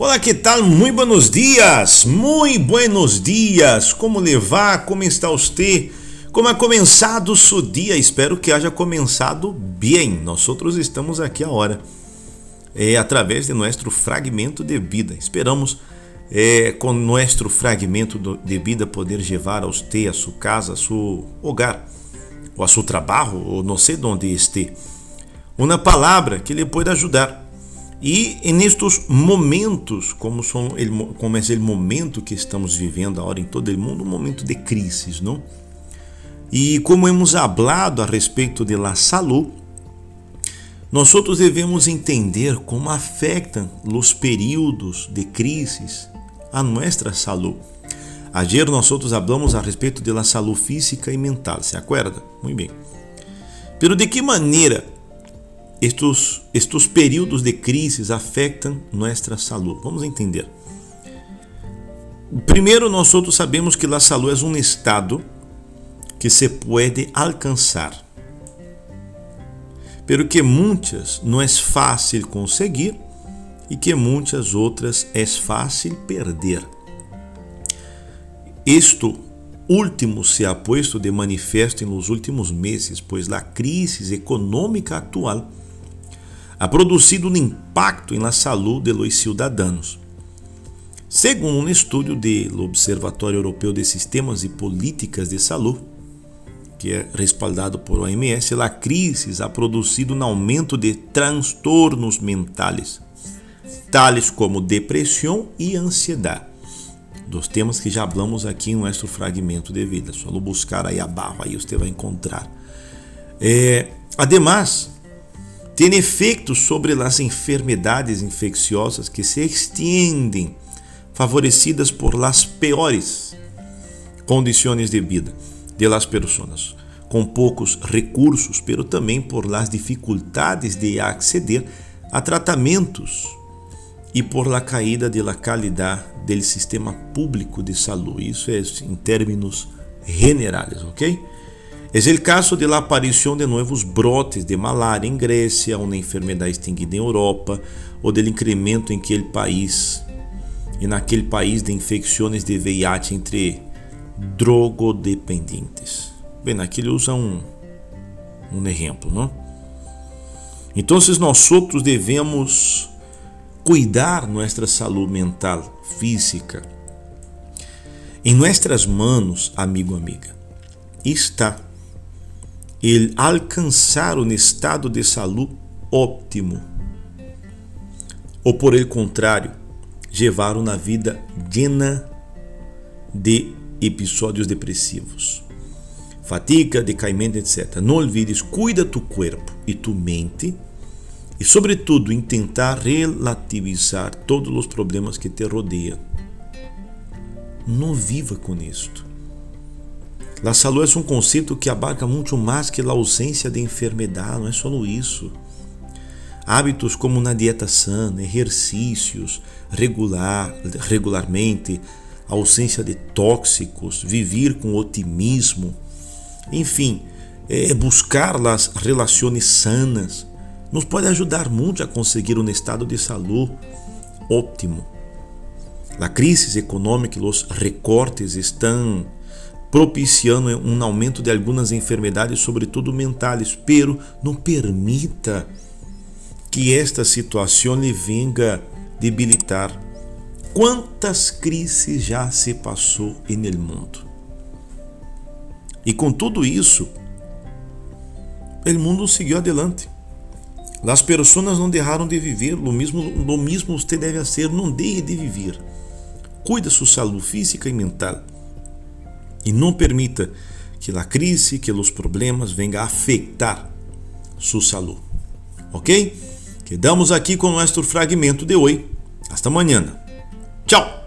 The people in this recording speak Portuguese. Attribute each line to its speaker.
Speaker 1: Olá, que tal? Muito buenos dias, muito buenos dias. Como levar? Como está você? Como ha começado o seu dia? Espero que haja começado bem. Nós outros estamos aqui a hora, é, através de nosso fragmento de vida. Esperamos é, com nosso fragmento de vida poder levar a você, a sua casa, a seu hogar, ou a seu trabalho, ou não sei onde esteja, uma palavra que lhe pode ajudar e nestes momentos, como, são, como é o momento que estamos vivendo agora em todo o mundo, um momento de crise, não? E como hemos hablado a respeito de la salud, nós outros devemos entender como afetam os períodos de crises a nossa saúde. Ayer nós outros hablamos a respeito de la salud física e mental, se acuerda? Muito bem. Pero de que maneira estes, estes períodos de crise afetam nossa saúde. Vamos entender. Primeiro, nós outros sabemos que a saúde é um estado que se pode alcançar, pero que muitas não é fácil conseguir e que muitas outras é fácil perder. Isto último se ha posto de manifesto nos últimos meses, pois a crise econômica atual ha produzido um impacto na saúde dos cidadãos. Segundo um estudo do Observatório Europeu de Sistemas e Políticas de Saúde, que é respaldado por OMS, a crise ha produzido um aumento de transtornos mentais, tais como depressão e ansiedade. Dos temas que já falamos aqui em nosso fragmento de vida. Só buscar aí abaixo, aí você vai encontrar. É, además, tem efeitos sobre as enfermidades infecciosas que se extendem, favorecidas por las peores condições de vida de las com poucos recursos, pero também por las dificuldades de acceder a tratamentos e por la caída de la calidad del sistema público de saúde. Isso é em termos generais, ok? É o caso de la aparição de novos brotes de malária em Grécia, uma enfermidade extinguida em Europa, ou do incremento em aquele país e naquele país de infecções de VIH entre drogodependentes. Bem, aqui ele usa um, um exemplo, não? Então, nós outros devemos cuidar nossa saúde mental, física. Em nossas mãos, amigo, amiga, está ele alcançar um estado de saúde óptimo. Ou por el contrário, levar uma vida llena de episódios depressivos, fatiga, decaimento, etc. Não olvides, cuida tu corpo e tu mente e, sobretudo, tentar relativizar todos os problemas que te rodeiam. Não viva com isto. La salud é um conceito que abarca muito mais que a ausência de enfermidade, não é só isso. Hábitos como na dieta sana, exercícios regular, regularmente, ausência de tóxicos, viver com otimismo, enfim, é buscar as relações sanas, nos pode ajudar muito a conseguir um estado de saúde óptimo. A crise econômica e os recortes estão propiciando um aumento de algumas enfermidades, sobretudo mentais, pero não permita que esta situação lhe venga debilitar. Quantas crises já se passou no mundo? E com tudo isso, o mundo seguiu adelante. As pessoas não deixaram de viver, o mesmo, o mesmo você deve ser, não deixe de viver. Cuida sua saúde física e mental e não permita que a crise, que os problemas venham a afetar sua saúde. Ok? Quedamos aqui com nosso fragmento de hoje. Hasta amanhã. Tchau!